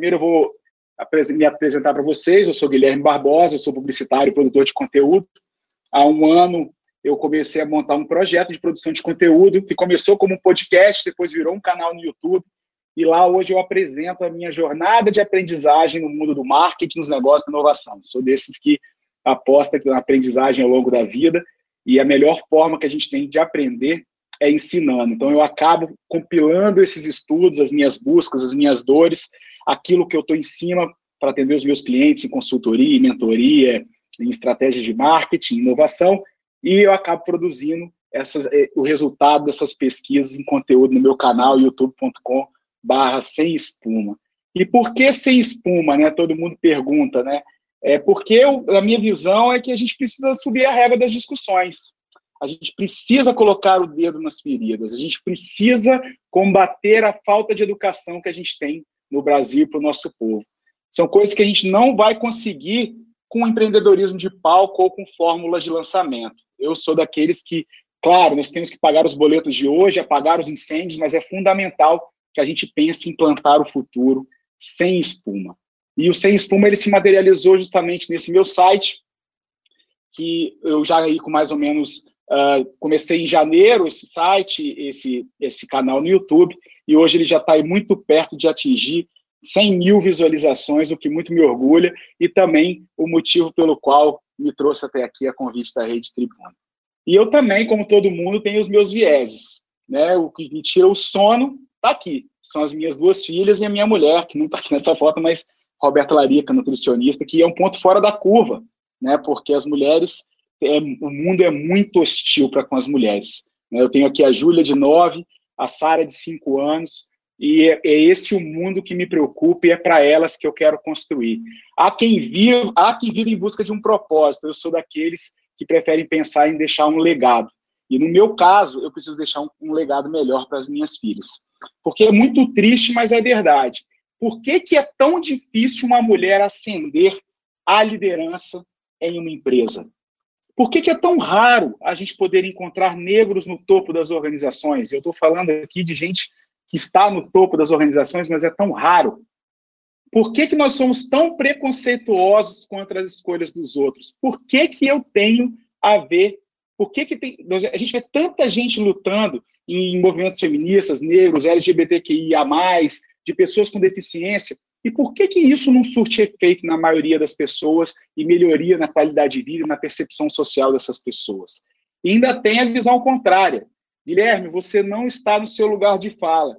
primeiro eu vou me apresentar para vocês. Eu sou Guilherme Barbosa, eu sou publicitário e produtor de conteúdo. Há um ano eu comecei a montar um projeto de produção de conteúdo que começou como um podcast, depois virou um canal no YouTube. E lá hoje eu apresento a minha jornada de aprendizagem no mundo do marketing, nos negócios e inovação. Sou desses que aposta na aprendizagem ao longo da vida e a melhor forma que a gente tem de aprender é ensinando. Então eu acabo compilando esses estudos, as minhas buscas, as minhas dores, aquilo que eu estou em cima para atender os meus clientes em consultoria, em mentoria, em estratégia de marketing, inovação, e eu acabo produzindo essas, eh, o resultado dessas pesquisas em conteúdo no meu canal youtube.com barra sem espuma. E por que sem espuma, né? Todo mundo pergunta, né? É porque eu, a minha visão é que a gente precisa subir a régua das discussões. A gente precisa colocar o dedo nas feridas. A gente precisa combater a falta de educação que a gente tem no Brasil para o nosso povo. São coisas que a gente não vai conseguir com empreendedorismo de palco ou com fórmulas de lançamento. Eu sou daqueles que, claro, nós temos que pagar os boletos de hoje, apagar os incêndios, mas é fundamental que a gente pense em plantar o futuro sem espuma. E o Sem Espuma ele se materializou justamente nesse meu site, que eu já aí com mais ou menos uh, comecei em janeiro esse site, esse esse canal no YouTube, e hoje ele já está muito perto de atingir 100 mil visualizações, o que muito me orgulha, e também o motivo pelo qual me trouxe até aqui a convite da Rede Tribuna. E eu também, como todo mundo, tenho os meus vieses. Né? O que me tira o sono está aqui. São as minhas duas filhas e a minha mulher, que não está aqui nessa foto, mas Roberta Larica, nutricionista, que é um ponto fora da curva, né? porque as mulheres, é, o mundo é muito hostil para com as mulheres. Né? Eu tenho aqui a Júlia, de 9, a Sara, de 5 anos, e é, esse o mundo que me preocupa e é para elas que eu quero construir. Há quem viva, há em busca de um propósito. Eu sou daqueles que preferem pensar em deixar um legado. E no meu caso, eu preciso deixar um, um legado melhor para as minhas filhas. Porque é muito triste, mas é verdade. Por que, que é tão difícil uma mulher ascender à liderança em uma empresa? Por que, que é tão raro a gente poder encontrar negros no topo das organizações? Eu estou falando aqui de gente que está no topo das organizações, mas é tão raro. Por que, que nós somos tão preconceituosos contra as escolhas dos outros? Por que, que eu tenho a ver? Por que, que tem, a gente vê tanta gente lutando em movimentos feministas, negros, LGBTQIA, de pessoas com deficiência? E por que, que isso não surte efeito na maioria das pessoas e melhoria na qualidade de vida e na percepção social dessas pessoas? E ainda tem a visão contrária. Guilherme, você não está no seu lugar de fala.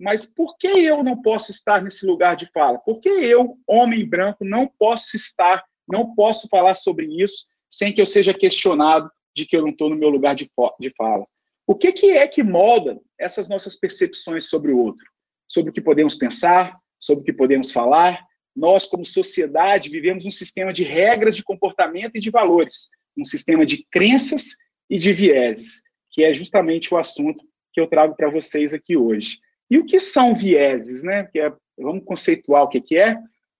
Mas por que eu não posso estar nesse lugar de fala? Por que eu, homem branco, não posso estar, não posso falar sobre isso sem que eu seja questionado de que eu não estou no meu lugar de, fala? O que, que é que molda essas nossas percepções sobre o outro? Sobre o que podemos pensar, sobre o que podemos falar? Nós, como sociedade, vivemos um sistema de regras de comportamento e de valores, um sistema de crenças e de vieses que é justamente o assunto que eu trago para vocês aqui hoje. E o que são vieses, né? É, vamos conceituar o que, que é.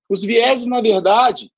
Os vieses, na verdade,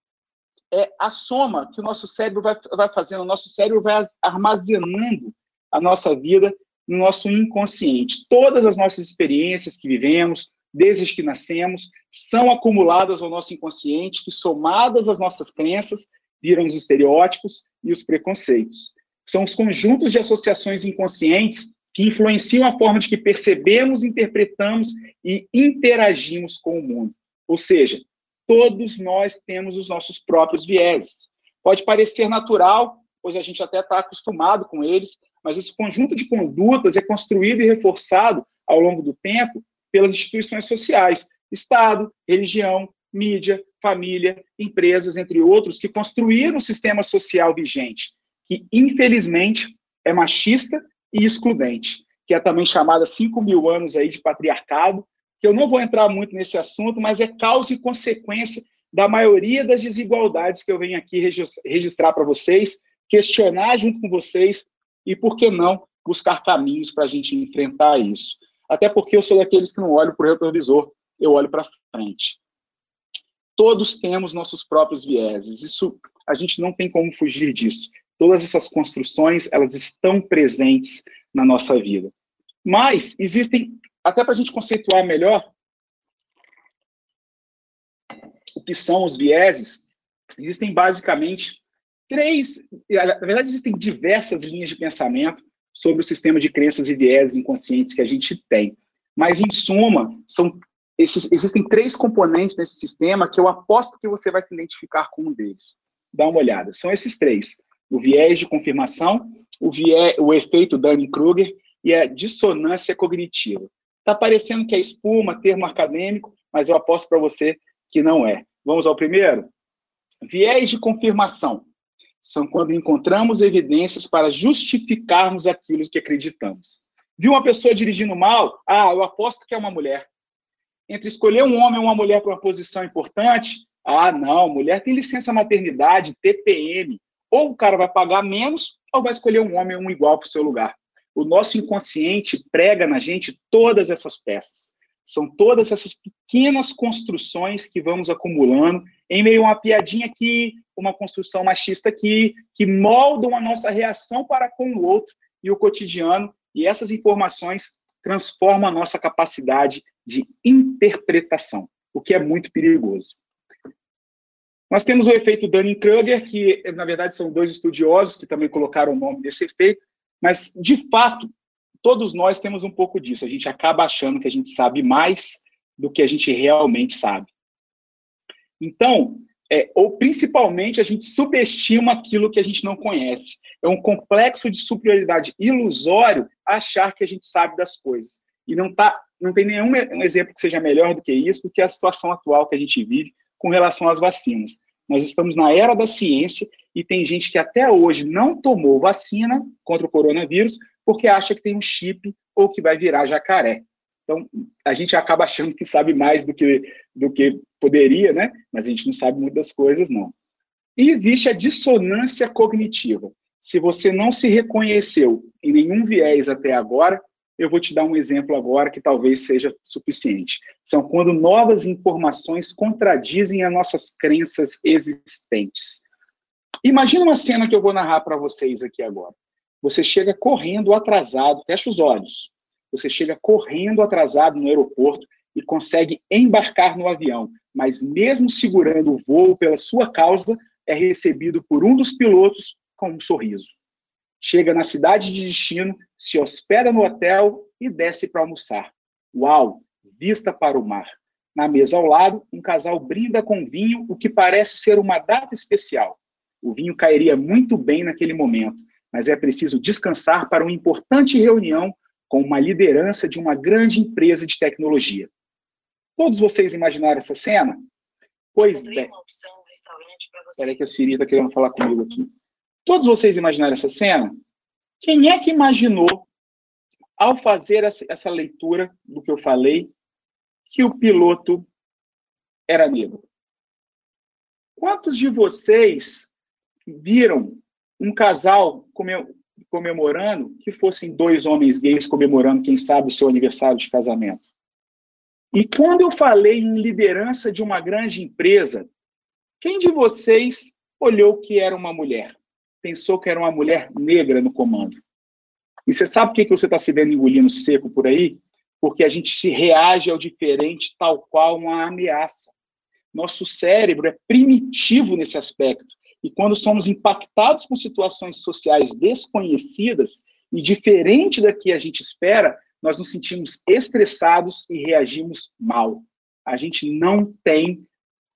é a soma que o nosso cérebro vai, vai fazendo, o nosso cérebro vai armazenando a nossa vida no nosso inconsciente. Todas as nossas experiências que vivemos, desde que nascemos, são acumuladas ao nosso inconsciente, que somadas às nossas crenças, viram os estereótipos e os preconceitos. São os conjuntos de associações inconscientes que influenciam a forma de que percebemos, interpretamos e interagimos com o mundo. Ou seja, todos nós temos os nossos próprios vieses. Pode parecer natural, pois a gente até está acostumado com eles, mas esse conjunto de condutas é construído e reforçado ao longo do tempo pelas instituições sociais, Estado, religião, mídia, família, empresas, entre outros, que construíram o sistema social vigente que, infelizmente, é machista e excludente, que é também chamada 5 mil anos aí de patriarcado, que eu não vou entrar muito nesse assunto, mas é causa e consequência da maioria das desigualdades que eu venho aqui registrar para vocês, questionar junto com vocês e, por que não, buscar caminhos para a gente enfrentar isso. Até porque eu sou daqueles que não olho para o retrovisor, eu olho para frente. Todos temos nossos próprios vieses, isso a gente não tem como fugir disso. Todas essas construções, elas estão presentes na nossa vida. Mas existem, até para a gente conceituar melhor, que são os vieses, existem basicamente três, na verdade existem diversas linhas de pensamento sobre o sistema de crenças e vieses inconscientes que a gente tem. Mas, em suma, são, esses, existem três componentes nesse sistema que eu aposto que você vai se identificar com um deles. Dá uma olhada. São esses três. O viés de confirmação, o, viés, o efeito Dunning-Kruger e a dissonância cognitiva. Está parecendo que é espuma, termo acadêmico, mas eu aposto para você que não é. Vamos ao primeiro? Viés de confirmação são quando encontramos evidências para justificarmos aquilo que acreditamos. Viu uma pessoa dirigindo mal? Ah, eu aposto que é uma mulher. Entre escolher um homem ou uma mulher para uma posição importante, ah, não, mulher tem licença maternidade, TPM. Ou o cara vai pagar menos, ou vai escolher um homem ou um igual para o seu lugar. O nosso inconsciente prega na gente todas essas peças. São todas essas pequenas construções que vamos acumulando em meio a uma piadinha aqui, uma construção machista aqui, que moldam a nossa reação para com o outro e o cotidiano, e essas informações transformam a nossa capacidade de interpretação, o que é muito perigoso. Nós temos o efeito Dunning-Kruger, que na verdade são dois estudiosos que também colocaram o nome desse efeito, mas de fato todos nós temos um pouco disso. A gente acaba achando que a gente sabe mais do que a gente realmente sabe. Então, é, ou principalmente a gente subestima aquilo que a gente não conhece. É um complexo de superioridade ilusório achar que a gente sabe das coisas. E não, tá, não tem nenhum exemplo que seja melhor do que isso, do que a situação atual que a gente vive com relação às vacinas. Nós estamos na era da ciência e tem gente que até hoje não tomou vacina contra o coronavírus porque acha que tem um chip ou que vai virar jacaré. Então, a gente acaba achando que sabe mais do que, do que poderia, né? Mas a gente não sabe muitas coisas, não. E existe a dissonância cognitiva. Se você não se reconheceu em nenhum viés até agora, eu vou te dar um exemplo agora que talvez seja suficiente. São quando novas informações contradizem as nossas crenças existentes. Imagina uma cena que eu vou narrar para vocês aqui agora. Você chega correndo atrasado, fecha os olhos. Você chega correndo atrasado no aeroporto e consegue embarcar no avião, mas mesmo segurando o voo pela sua causa, é recebido por um dos pilotos com um sorriso. Chega na cidade de destino, se hospeda no hotel e desce para almoçar. Uau! Vista para o mar. Na mesa ao lado, um casal brinda com vinho, o que parece ser uma data especial. O vinho cairia muito bem naquele momento, mas é preciso descansar para uma importante reunião com uma liderança de uma grande empresa de tecnologia. Todos vocês imaginaram essa cena? Pois bem. Espera que a Siri está querendo falar comigo aqui. Todos vocês imaginaram essa cena? Quem é que imaginou, ao fazer essa leitura do que eu falei, que o piloto era negro? Quantos de vocês viram um casal comemorando que fossem dois homens gays comemorando, quem sabe, o seu aniversário de casamento. E quando eu falei em liderança de uma grande empresa, quem de vocês olhou que era uma mulher? Pensou que era uma mulher negra no comando? E você sabe por que você está se vendo engolindo seco por aí? Porque a gente se reage ao diferente tal qual uma ameaça. Nosso cérebro é primitivo nesse aspecto. E quando somos impactados com situações sociais desconhecidas e diferente da que a gente espera, nós nos sentimos estressados e reagimos mal. A gente não tem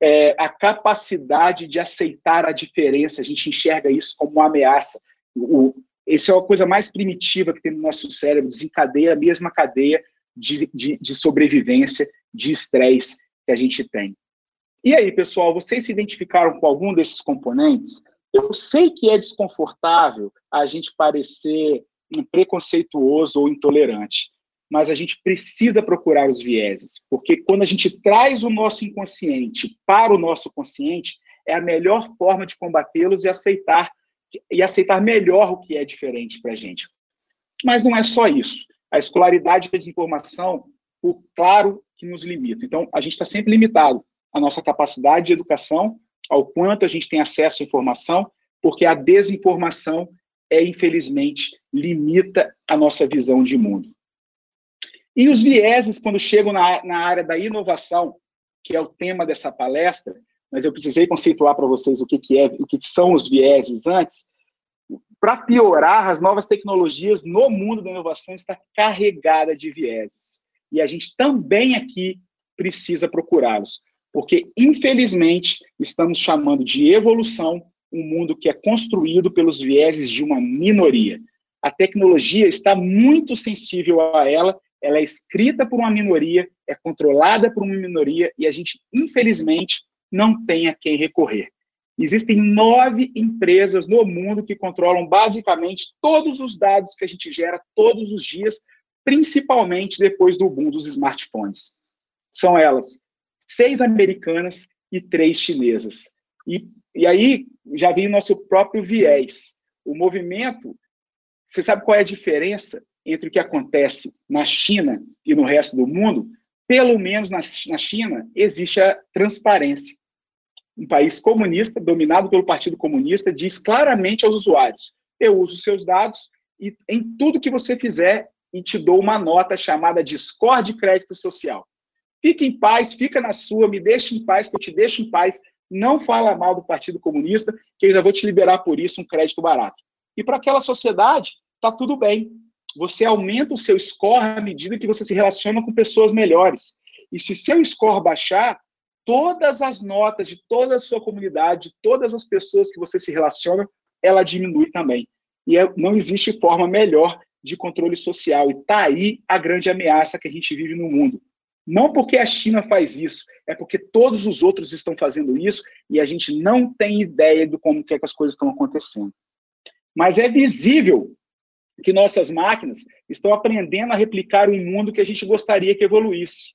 é, a capacidade de aceitar a diferença, a gente enxerga isso como uma ameaça. O, essa é a coisa mais primitiva que tem no nosso cérebro, desencadeia a mesma cadeia de, de, de sobrevivência, de estresse que a gente tem. E aí, pessoal, vocês se identificaram com algum desses componentes? Eu sei que é desconfortável a gente parecer preconceituoso ou intolerante, mas a gente precisa procurar os vieses, porque quando a gente traz o nosso inconsciente para o nosso consciente, é a melhor forma de combatê-los e aceitar e aceitar melhor o que é diferente para a gente. Mas não é só isso. A escolaridade e a desinformação, o claro que nos limita. Então, a gente está sempre limitado a nossa capacidade de educação, ao quanto a gente tem acesso à informação, porque a desinformação é, infelizmente, limita a nossa visão de mundo. E os vieses, quando chegam na, na área da inovação, que é o tema dessa palestra, mas eu precisei conceituar para vocês o que, que é, o que, que são os vieses antes. Para piorar, as novas tecnologias no mundo da inovação está carregada de vieses. E a gente também aqui precisa procurá-los, porque infelizmente estamos chamando de evolução um mundo que é construído pelos vieses de uma minoria. A tecnologia está muito sensível a ela, ela é escrita por uma minoria, é controlada por uma minoria e a gente, infelizmente, não tem a quem recorrer. Existem nove empresas no mundo que controlam basicamente todos os dados que a gente gera todos os dias, principalmente depois do boom dos smartphones. São elas seis americanas e três chinesas. E, e aí já vem o nosso próprio viés. O movimento, você sabe qual é a diferença entre o que acontece na China e no resto do mundo? Pelo menos na, na China existe a transparência. Um país comunista, dominado pelo Partido Comunista, diz claramente aos usuários: eu uso seus dados e em tudo que você fizer e te dou uma nota chamada de crédito social. Fique em paz, fica na sua, me deixe em paz, que eu te deixo em paz. Não fala mal do Partido Comunista, que eu ainda vou te liberar por isso um crédito barato. E para aquela sociedade, tá tudo bem. Você aumenta o seu score à medida que você se relaciona com pessoas melhores. E se seu score baixar, todas as notas de toda a sua comunidade, de todas as pessoas que você se relaciona, ela diminui também. E é, não existe forma melhor de controle social. E está aí a grande ameaça que a gente vive no mundo. Não porque a China faz isso, é porque todos os outros estão fazendo isso e a gente não tem ideia do como que, é que as coisas estão acontecendo. Mas é visível que nossas máquinas estão aprendendo a replicar o mundo que a gente gostaria que evoluísse.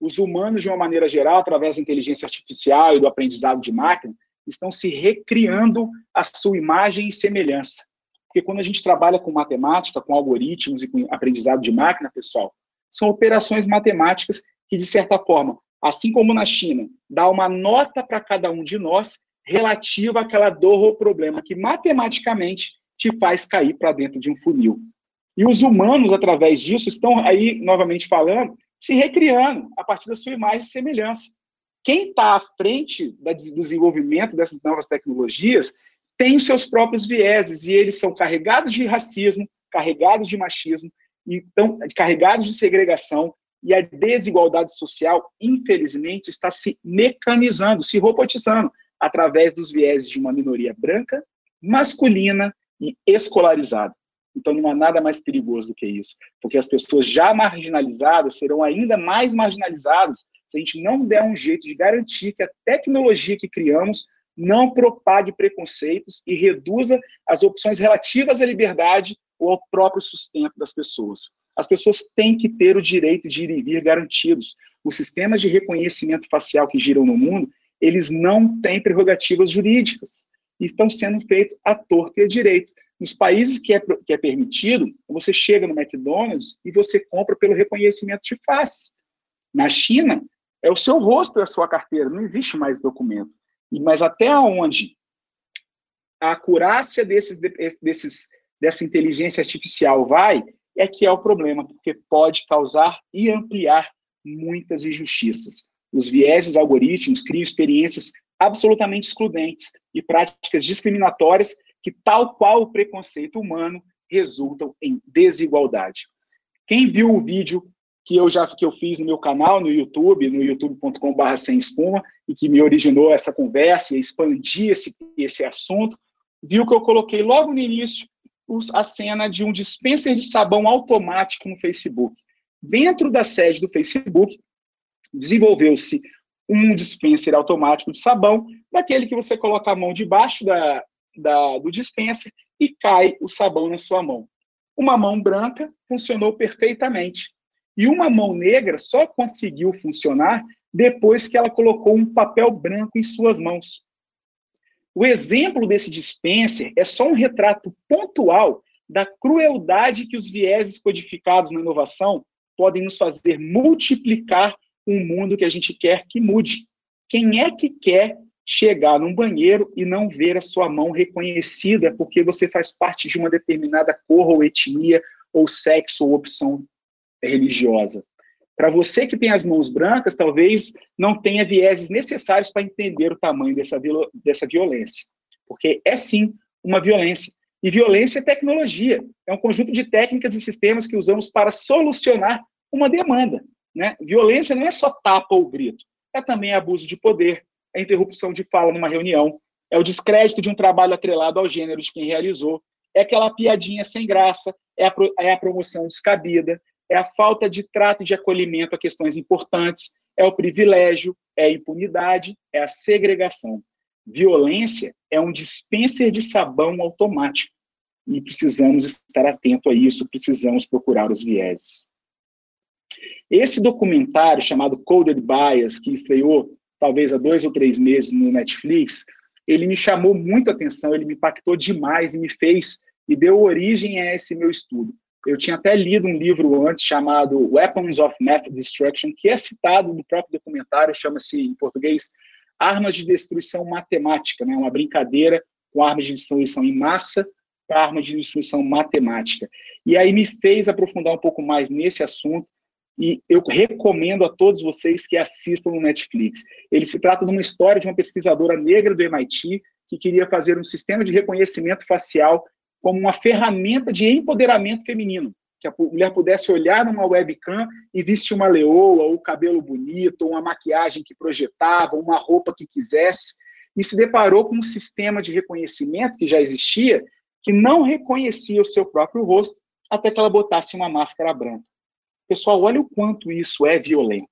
Os humanos, de uma maneira geral, através da inteligência artificial e do aprendizado de máquina, estão se recriando a sua imagem e semelhança. Porque quando a gente trabalha com matemática, com algoritmos e com aprendizado de máquina, pessoal, são operações matemáticas que, de certa forma, assim como na China, dá uma nota para cada um de nós relativa àquela dor ou problema que matematicamente te faz cair para dentro de um funil. E os humanos, através disso, estão aí, novamente falando, se recriando a partir da sua imagem e semelhança. Quem está à frente do desenvolvimento dessas novas tecnologias tem os seus próprios vieses, e eles são carregados de racismo, carregados de machismo, então, carregados de segregação, e a desigualdade social, infelizmente, está se mecanizando, se robotizando, através dos viés de uma minoria branca, masculina e escolarizada. Então, não há nada mais perigoso do que isso, porque as pessoas já marginalizadas serão ainda mais marginalizadas se a gente não der um jeito de garantir que a tecnologia que criamos não propague preconceitos e reduza as opções relativas à liberdade ou ao próprio sustento das pessoas. As pessoas têm que ter o direito de ir e vir garantidos. Os sistemas de reconhecimento facial que giram no mundo, eles não têm prerrogativas jurídicas e estão sendo feitos à torta e à direito. Nos países que é, que é permitido, você chega no McDonald's e você compra pelo reconhecimento de face. Na China, é o seu rosto e a sua carteira, não existe mais documento. Mas até onde a acurácia desses, desses dessa inteligência artificial vai, é que é o problema, porque pode causar e ampliar muitas injustiças. Os vieses algoritmos criam experiências absolutamente excludentes e práticas discriminatórias que, tal qual o preconceito humano, resultam em desigualdade. Quem viu o vídeo que eu já que eu fiz no meu canal no YouTube, no youtube.com/barra sem espuma, e que me originou essa conversa e expandir esse, esse assunto, viu que eu coloquei logo no início a cena de um dispenser de sabão automático no Facebook. Dentro da sede do Facebook, desenvolveu-se um dispenser automático de sabão, daquele que você coloca a mão debaixo da, da, do dispenser e cai o sabão na sua mão. Uma mão branca funcionou perfeitamente. E uma mão negra só conseguiu funcionar depois que ela colocou um papel branco em suas mãos. O exemplo desse dispenser é só um retrato pontual da crueldade que os vieses codificados na inovação podem nos fazer multiplicar um mundo que a gente quer que mude. Quem é que quer chegar num banheiro e não ver a sua mão reconhecida porque você faz parte de uma determinada cor ou etnia ou sexo ou opção religiosa? Para você que tem as mãos brancas, talvez não tenha vieses necessários para entender o tamanho dessa, dessa violência. Porque é sim uma violência. E violência é tecnologia. É um conjunto de técnicas e sistemas que usamos para solucionar uma demanda. Né? Violência não é só tapa ou grito, é também abuso de poder, é interrupção de fala numa reunião, é o descrédito de um trabalho atrelado ao gênero de quem realizou, é aquela piadinha sem graça, é a, é a promoção descabida, é a falta de trato e de acolhimento a questões importantes, é o privilégio, é a impunidade, é a segregação. Violência é um dispenser de sabão automático. E precisamos estar atento a isso, precisamos procurar os vieses. Esse documentário chamado Coded Bias, que estreou talvez há dois ou três meses no Netflix, ele me chamou muito atenção, ele me impactou demais e me fez e deu origem a esse meu estudo. Eu tinha até lido um livro antes chamado Weapons of Math Destruction, que é citado no próprio documentário, chama-se em português Armas de Destruição Matemática, né? uma brincadeira com armas de destruição em massa para armas de destruição matemática. E aí me fez aprofundar um pouco mais nesse assunto e eu recomendo a todos vocês que assistam no Netflix. Ele se trata de uma história de uma pesquisadora negra do MIT que queria fazer um sistema de reconhecimento facial como uma ferramenta de empoderamento feminino, que a mulher pudesse olhar numa webcam e vestir uma leoa, ou cabelo bonito, ou uma maquiagem que projetava, uma roupa que quisesse, e se deparou com um sistema de reconhecimento que já existia, que não reconhecia o seu próprio rosto até que ela botasse uma máscara branca. Pessoal, olha o quanto isso é violento.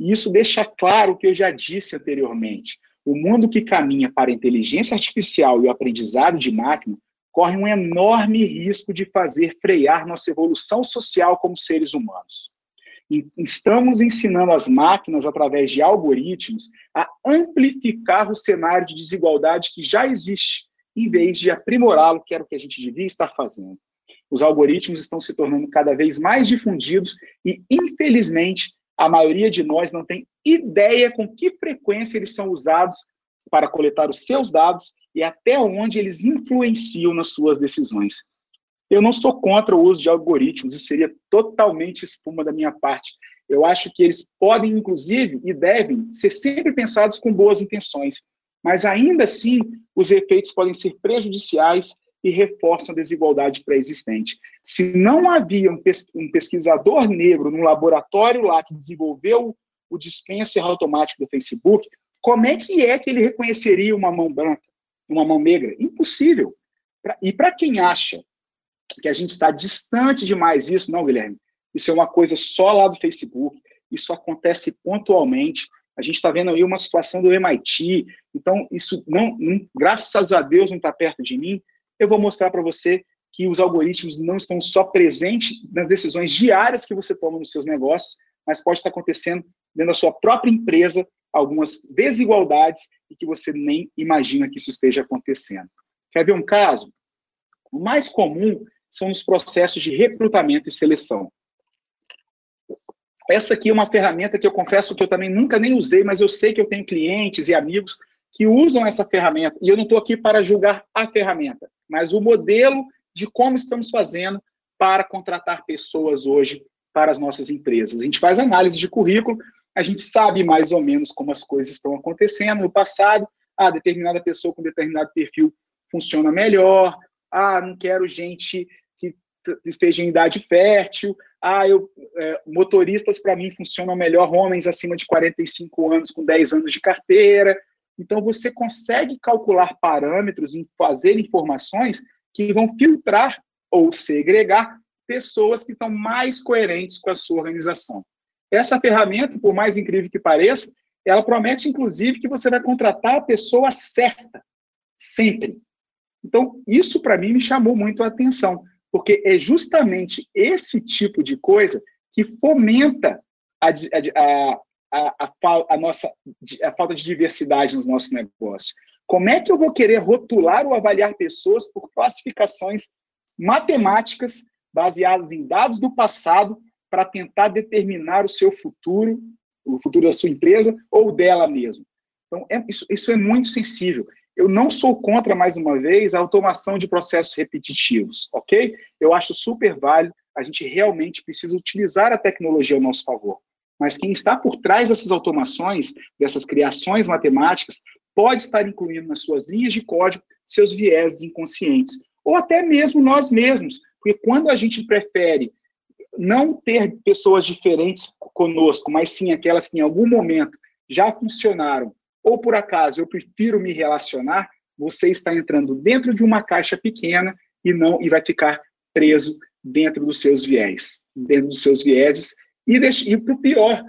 E isso deixa claro o que eu já disse anteriormente. O mundo que caminha para a inteligência artificial e o aprendizado de máquina corre um enorme risco de fazer frear nossa evolução social como seres humanos. Estamos ensinando as máquinas, através de algoritmos, a amplificar o cenário de desigualdade que já existe, em vez de aprimorá-lo, que era o que a gente devia estar fazendo. Os algoritmos estão se tornando cada vez mais difundidos e, infelizmente, a maioria de nós não tem ideia com que frequência eles são usados para coletar os seus dados e até onde eles influenciam nas suas decisões. Eu não sou contra o uso de algoritmos, isso seria totalmente espuma da minha parte. Eu acho que eles podem, inclusive, e devem ser sempre pensados com boas intenções, mas ainda assim os efeitos podem ser prejudiciais e reforçam a desigualdade pré-existente. Se não havia um, pesquisador negro no laboratório lá que desenvolveu o dispenser automático do Facebook, como é que é que ele reconheceria uma mão branca, uma mão negra? Impossível. E para quem acha que a gente está distante demais disso, não, Guilherme, isso é uma coisa só lá do Facebook, isso acontece pontualmente. A gente está vendo aí uma situação do MIT, então isso não graças a Deus não está perto de mim, eu vou mostrar para você que os algoritmos não estão só presentes nas decisões diárias que você toma nos seus negócios, mas pode estar acontecendo dentro da sua própria empresa algumas desigualdades e que você nem imagina que isso esteja acontecendo. Quer ver um caso? O mais comum são os processos de recrutamento e seleção. Essa aqui é uma ferramenta que eu confesso que eu também nunca nem usei, mas eu sei que eu tenho clientes e amigos que usam essa ferramenta. E eu não estou aqui para julgar a ferramenta mas o modelo de como estamos fazendo para contratar pessoas hoje para as nossas empresas. A gente faz análise de currículo, a gente sabe mais ou menos como as coisas estão acontecendo no passado. Ah, determinada pessoa com determinado perfil funciona melhor. Ah, não quero gente que esteja em idade fértil. Ah, eu, é, motoristas para mim funcionam melhor homens acima de 45 anos com 10 anos de carteira. Então, você consegue calcular parâmetros e fazer informações que vão filtrar ou segregar pessoas que estão mais coerentes com a sua organização. Essa ferramenta, por mais incrível que pareça, ela promete, inclusive, que você vai contratar a pessoa certa, sempre. Então, isso para mim me chamou muito a atenção, porque é justamente esse tipo de coisa que fomenta a, a, a, a, nossa a falta de diversidade nos nossos negócios? Como é que eu vou querer rotular ou avaliar pessoas por classificações matemáticas baseadas em dados do passado para tentar determinar o seu futuro, o futuro da sua empresa ou dela mesma? Então, é, isso, isso é muito sensível. Eu não sou contra, mais uma vez, a automação de processos repetitivos, ok? Eu acho super válido, a gente realmente precisa utilizar a tecnologia ao nosso favor mas quem está por trás dessas automações, dessas criações matemáticas, pode estar incluindo nas suas linhas de código seus vieses inconscientes, ou até mesmo nós mesmos, porque quando a gente prefere não ter pessoas diferentes conosco, mas sim aquelas que em algum momento já funcionaram, ou por acaso eu prefiro me relacionar, você está entrando dentro de uma caixa pequena e não e vai ficar preso dentro dos seus viés, dentro dos seus vieses e, e para o pior,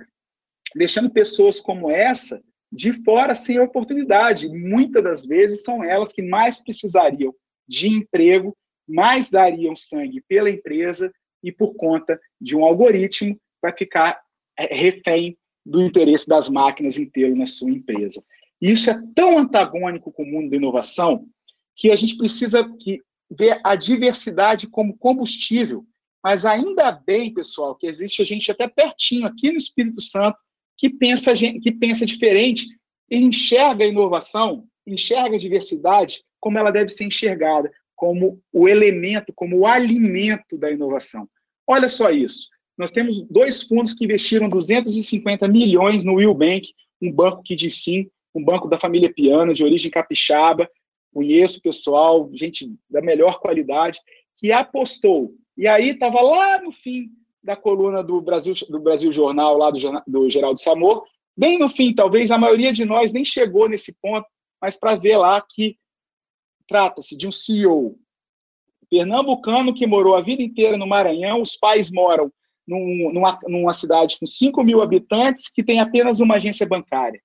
deixando pessoas como essa de fora sem oportunidade. Muitas das vezes são elas que mais precisariam de emprego, mais dariam sangue pela empresa e por conta de um algoritmo vai ficar é, refém do interesse das máquinas em tê-lo na sua empresa. Isso é tão antagônico com o mundo da inovação que a gente precisa que ver a diversidade como combustível. Mas ainda bem, pessoal, que existe gente até pertinho aqui no Espírito Santo que pensa, que pensa diferente e enxerga a inovação, enxerga a diversidade como ela deve ser enxergada, como o elemento, como o alimento da inovação. Olha só isso. Nós temos dois fundos que investiram 250 milhões no Will Bank, um banco que diz sim um banco da família Piano, de origem capixaba, conheço pessoal, gente da melhor qualidade, que apostou. E aí estava lá no fim da coluna do Brasil, do Brasil Jornal, lá do, do Geraldo Samor, bem no fim, talvez a maioria de nós nem chegou nesse ponto, mas para ver lá que trata-se de um CEO pernambucano que morou a vida inteira no Maranhão, os pais moram num, numa, numa cidade com 5 mil habitantes que tem apenas uma agência bancária.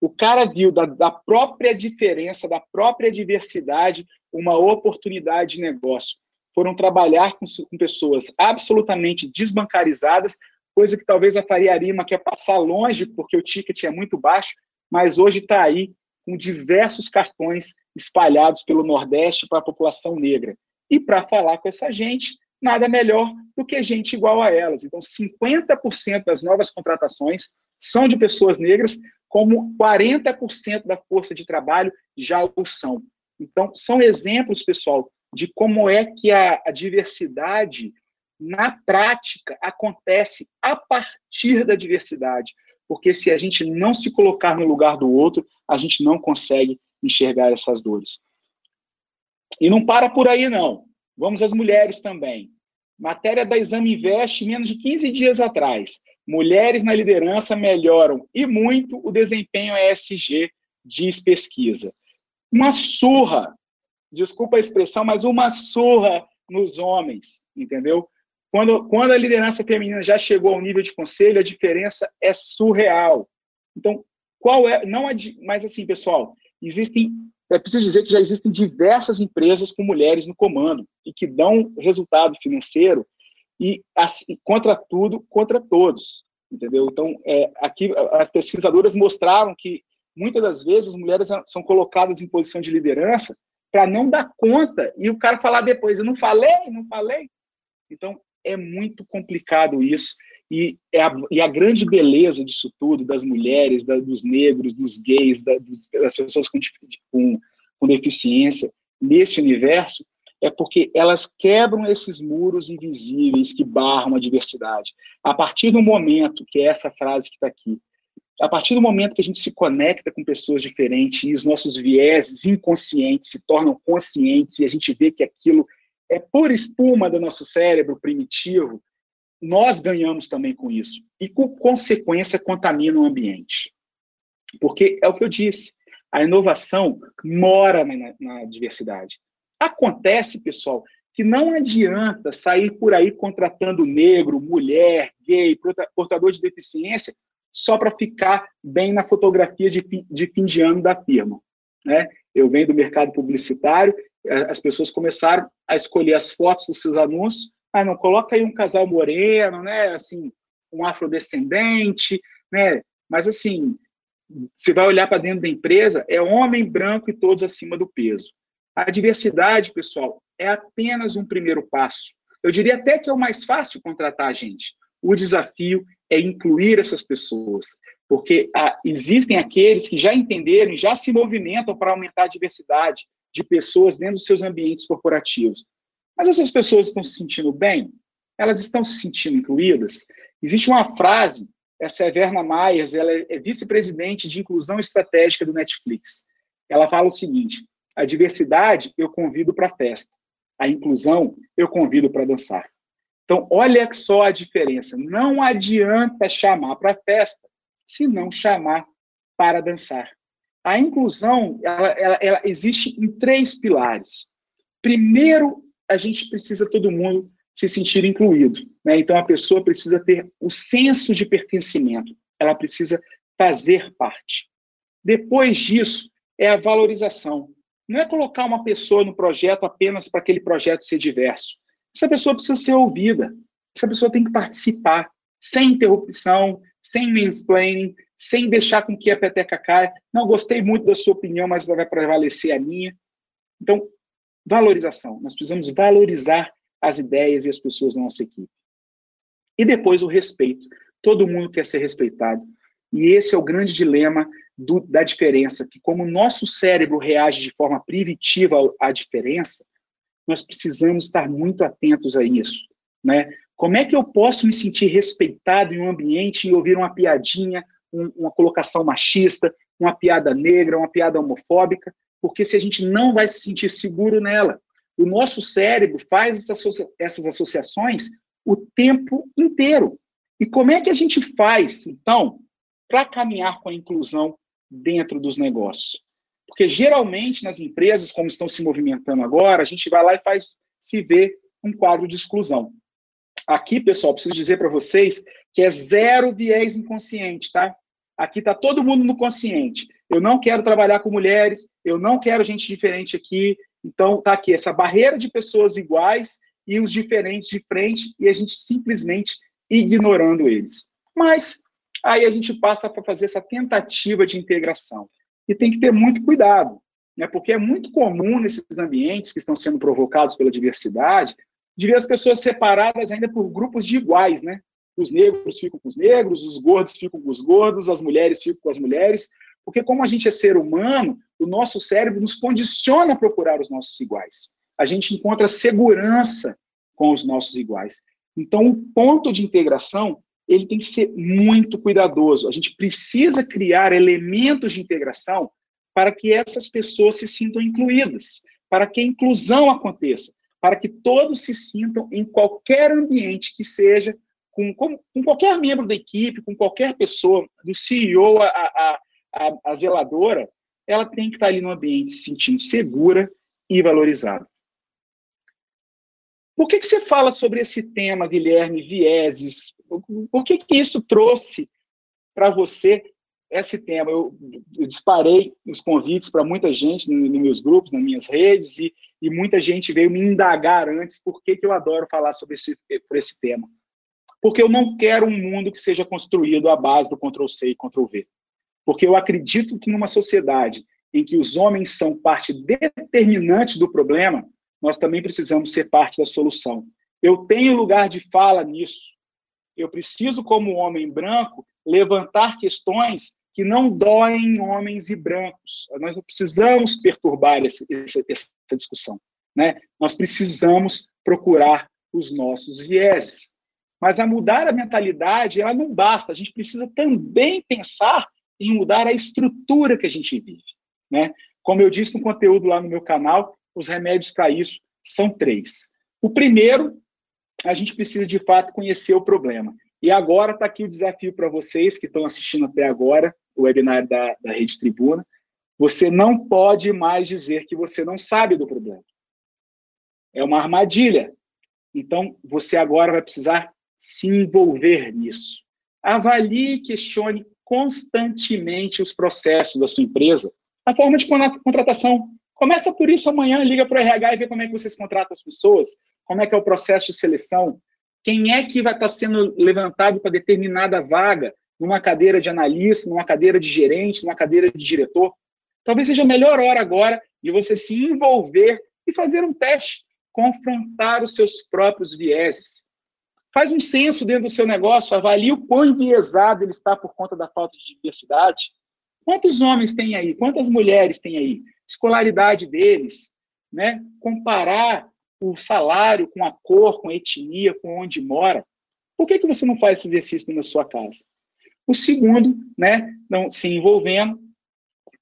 O cara viu da, da própria diferença, da própria diversidade, uma oportunidade de negócio. Foram trabalhar com, com pessoas absolutamente desbancarizadas, coisa que talvez a Faria Lima quer passar longe, porque o ticket é muito baixo, mas hoje está aí com diversos cartões espalhados pelo Nordeste para a população negra. E para falar com essa gente, nada melhor do que gente igual a elas. Então, 50% das novas contratações são de pessoas negras, como 40% da força de trabalho já o são. Então, são exemplos, pessoal, de como é que a, a diversidade, na prática, acontece a partir da diversidade. Porque se a gente não se colocar no lugar do outro, a gente não consegue enxergar essas dores. E não para por aí, não. Vamos às mulheres também. Matéria da Exame Invest, menos de 15 dias atrás. Mulheres na liderança melhoram e muito o desempenho ESG, diz pesquisa. Uma surra, desculpa a expressão, mas uma surra nos homens, entendeu? Quando, quando a liderança feminina já chegou ao nível de conselho, a diferença é surreal. Então, qual é. Não mas assim, pessoal, existem é preciso dizer que já existem diversas empresas com mulheres no comando e que dão resultado financeiro e assim, contra tudo, contra todos, entendeu? Então, é, aqui as pesquisadoras mostraram que muitas das vezes as mulheres são colocadas em posição de liderança para não dar conta e o cara falar depois, eu não falei, não falei. Então, é muito complicado isso e, é a, e a grande beleza disso tudo, das mulheres, da, dos negros, dos gays, da, dos, das pessoas com, com, com deficiência, nesse universo, é porque elas quebram esses muros invisíveis que barram a diversidade. A partir do momento, que é essa frase que está aqui, a partir do momento que a gente se conecta com pessoas diferentes e os nossos vieses inconscientes se tornam conscientes e a gente vê que aquilo é pura espuma do nosso cérebro primitivo, nós ganhamos também com isso. E, com consequência, contamina o ambiente. Porque é o que eu disse, a inovação mora na, na diversidade. Acontece, pessoal, que não adianta sair por aí contratando negro, mulher, gay, portador de deficiência, só para ficar bem na fotografia de, de fim de ano da firma. Né? Eu venho do mercado publicitário, as pessoas começaram a escolher as fotos dos seus anúncios ah, não, coloca aí um casal moreno, né? Assim, um afrodescendente, né? Mas assim, você vai olhar para dentro da empresa, é homem branco e todos acima do peso. A diversidade, pessoal, é apenas um primeiro passo. Eu diria até que é o mais fácil contratar a gente. O desafio é incluir essas pessoas, porque ah, existem aqueles que já entenderam já se movimentam para aumentar a diversidade de pessoas dentro dos seus ambientes corporativos. Mas essas pessoas estão se sentindo bem? Elas estão se sentindo incluídas? Existe uma frase essa é Verna Myers, ela é vice-presidente de inclusão estratégica do Netflix. Ela fala o seguinte: a diversidade eu convido para a festa, a inclusão eu convido para dançar. Então, olha só a diferença. Não adianta chamar para festa se não chamar para dançar. A inclusão ela, ela, ela existe em três pilares. Primeiro, a gente precisa todo mundo se sentir incluído. Né? Então, a pessoa precisa ter o senso de pertencimento, ela precisa fazer parte. Depois disso, é a valorização. Não é colocar uma pessoa no projeto apenas para aquele projeto ser diverso. Essa pessoa precisa ser ouvida, essa pessoa tem que participar, sem interrupção, sem mansplaining, sem deixar com que a peteca caia. Não gostei muito da sua opinião, mas vai prevalecer a minha. Então, valorização. Nós precisamos valorizar as ideias e as pessoas da nossa equipe. E depois o respeito. Todo mundo quer ser respeitado. E esse é o grande dilema do, da diferença, que como o nosso cérebro reage de forma primitiva à diferença, nós precisamos estar muito atentos a isso. Né? Como é que eu posso me sentir respeitado em um ambiente e ouvir uma piadinha, um, uma colocação machista, uma piada negra, uma piada homofóbica? Porque se a gente não vai se sentir seguro nela, o nosso cérebro faz essas associações o tempo inteiro. E como é que a gente faz, então, para caminhar com a inclusão dentro dos negócios? Porque geralmente nas empresas, como estão se movimentando agora, a gente vai lá e faz se ver um quadro de exclusão. Aqui, pessoal, preciso dizer para vocês que é zero viés inconsciente, tá? Aqui está todo mundo no consciente. Eu não quero trabalhar com mulheres, eu não quero gente diferente aqui, então, está aqui essa barreira de pessoas iguais e os diferentes de frente, e a gente simplesmente ignorando eles. Mas aí a gente passa para fazer essa tentativa de integração. E tem que ter muito cuidado, né? porque é muito comum nesses ambientes que estão sendo provocados pela diversidade, de ver as pessoas separadas ainda por grupos de iguais, né? Os negros ficam com os negros, os gordos ficam com os gordos, as mulheres ficam com as mulheres, porque, como a gente é ser humano, o nosso cérebro nos condiciona a procurar os nossos iguais. A gente encontra segurança com os nossos iguais. Então, o ponto de integração ele tem que ser muito cuidadoso. A gente precisa criar elementos de integração para que essas pessoas se sintam incluídas, para que a inclusão aconteça, para que todos se sintam em qualquer ambiente que seja, com, com, com qualquer membro da equipe, com qualquer pessoa, do CEO a, a, a, a zeladora, ela tem que estar ali no ambiente se sentindo segura e valorizada. Por que, que você fala sobre esse tema, Guilherme, vieses? Por que, que isso trouxe para você esse tema? Eu, eu, disparei os convites para muita gente nos no meus grupos, nas minhas redes, e, e, muita gente veio me indagar antes por que, que eu adoro falar sobre esse, por esse tema. Porque eu não quero um mundo que seja construído à base do Ctrl-C e Ctrl-V. Porque eu acredito que numa sociedade em que os homens são parte determinante do problema, nós também precisamos ser parte da solução. Eu tenho lugar de fala nisso. Eu preciso, como homem branco, levantar questões que não doem em homens e brancos. Nós não precisamos perturbar esse, essa, essa discussão. Né? Nós precisamos procurar os nossos vieses. Mas a mudar a mentalidade, ela não basta. A gente precisa também pensar em mudar a estrutura que a gente vive. Né? Como eu disse no conteúdo lá no meu canal, os remédios para isso são três. O primeiro, a gente precisa de fato conhecer o problema. E agora está aqui o desafio para vocês que estão assistindo até agora o webinar da, da Rede Tribuna. Você não pode mais dizer que você não sabe do problema. É uma armadilha. Então, você agora vai precisar se envolver nisso. Avalie e questione constantemente os processos da sua empresa, a forma de contratação. Começa por isso amanhã, liga para o RH e vê como é que vocês contratam as pessoas, como é que é o processo de seleção, quem é que vai estar sendo levantado para determinada vaga, numa cadeira de analista, numa cadeira de gerente, numa cadeira de diretor. Talvez seja a melhor hora agora de você se envolver e fazer um teste, confrontar os seus próprios vieses, Faz um censo dentro do seu negócio, avalie o quão enviesado ele está por conta da falta de diversidade. Quantos homens tem aí? Quantas mulheres tem aí? Escolaridade deles, né? Comparar o salário com a cor, com a etnia, com onde mora. Por que, que você não faz esse exercício na sua casa? O segundo, né, não se envolvendo.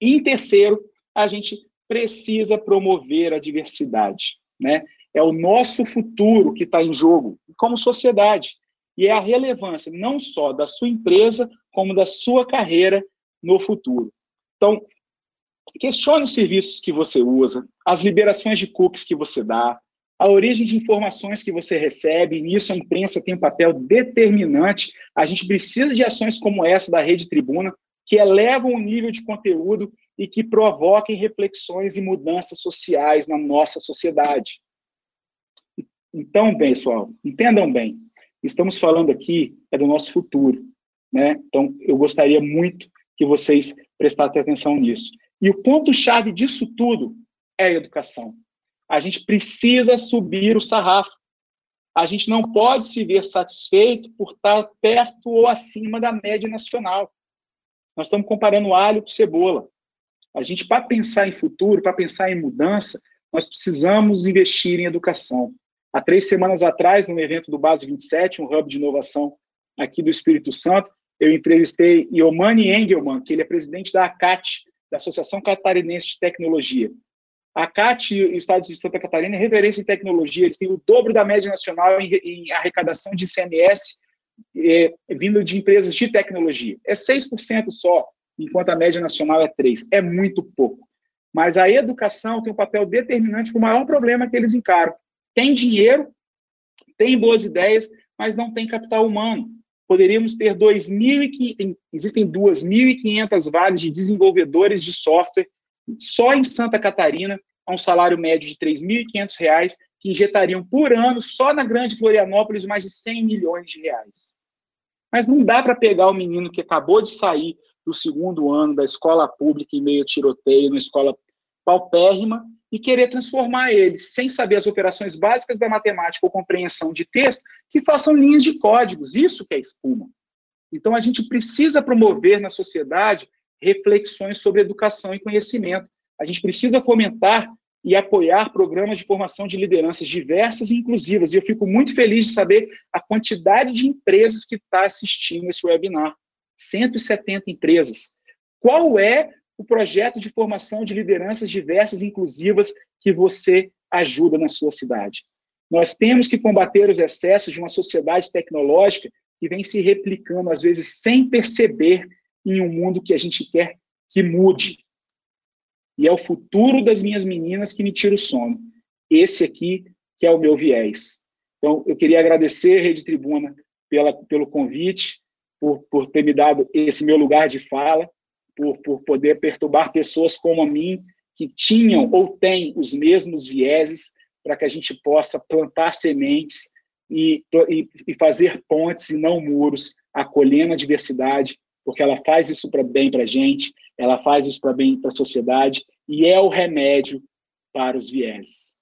E em terceiro, a gente precisa promover a diversidade, né? É o nosso futuro que está em jogo como sociedade e é a relevância não só da sua empresa, como da sua carreira no futuro. Então, questione os serviços que você usa, as liberações de cookies que você dá, a origem de informações que você recebe, e nisso a imprensa tem um papel determinante. A gente precisa de ações como essa da Rede Tribuna, que elevam o nível de conteúdo e que provoquem reflexões e mudanças sociais na nossa sociedade. Então, pessoal, entendam bem, estamos falando aqui é do nosso futuro, né? Então, eu gostaria muito que vocês prestassem atenção nisso. E o ponto-chave disso tudo é a educação. A gente precisa subir o sarrafo. A gente não pode se ver satisfeito por estar perto ou acima da média nacional. Nós estamos comparando alho com cebola. A gente, para pensar em futuro, para pensar em mudança, nós precisamos investir em educação. Há três semanas atrás, no evento do Base 27, um hub de inovação aqui do Espírito Santo, eu entrevistei Iomani Engelman, que ele é presidente da ACAT, da Associação Catarinense de Tecnologia. A ACAT e o Estado de Santa Catarina é referência em tecnologia, eles têm o dobro da média nacional em, arrecadação de ICMS é, vindo de empresas de tecnologia. É 6% só, enquanto a média nacional é 3%. É muito pouco. Mas a educação tem um papel determinante para o maior problema que eles encaram. Tem dinheiro, tem boas ideias, mas não tem capital humano. Poderíamos ter 2.500, existem 2.500 vagas de desenvolvedores de software só em Santa Catarina, a um salário médio de R$ 3.500, que injetariam por ano, só na Grande Florianópolis, mais de 100 milhões de reais. Mas não dá para pegar o menino que acabou de sair do segundo ano da escola pública em meio a tiroteio, na escola paupérrima, e querer transformar ele, sem saber as operações básicas da matemática ou compreensão de texto, que façam linhas de códigos. Isso que é espuma. Então, a gente precisa promover na sociedade reflexões sobre educação e conhecimento. A gente precisa fomentar e apoiar programas de formação de lideranças diversas e inclusivas. E eu fico muito feliz de saber a quantidade de empresas que está assistindo esse webinar. 170 empresas. Qual é o projeto de formação de lideranças diversas e inclusivas que você ajuda na sua cidade? Nós temos que combater os excessos de uma sociedade tecnológica que vem se replicando, às vezes, sem perceber, em um mundo que a gente quer que mude. E é o futuro das minhas meninas que me tira o sono. Esse aqui que é o meu viés. Então, eu queria agradecer, Rede Tribuna, pela, pelo convite, por, por ter me dado esse meu lugar de fala, por, por poder perturbar pessoas como a mim, que tinham ou têm os mesmos vieses, para que a gente possa plantar sementes e, e, e fazer pontes e não muros, acolhendo a diversidade, porque ela faz isso para bem para a gente, ela faz isso para bem para a sociedade e é o remédio para os vieses.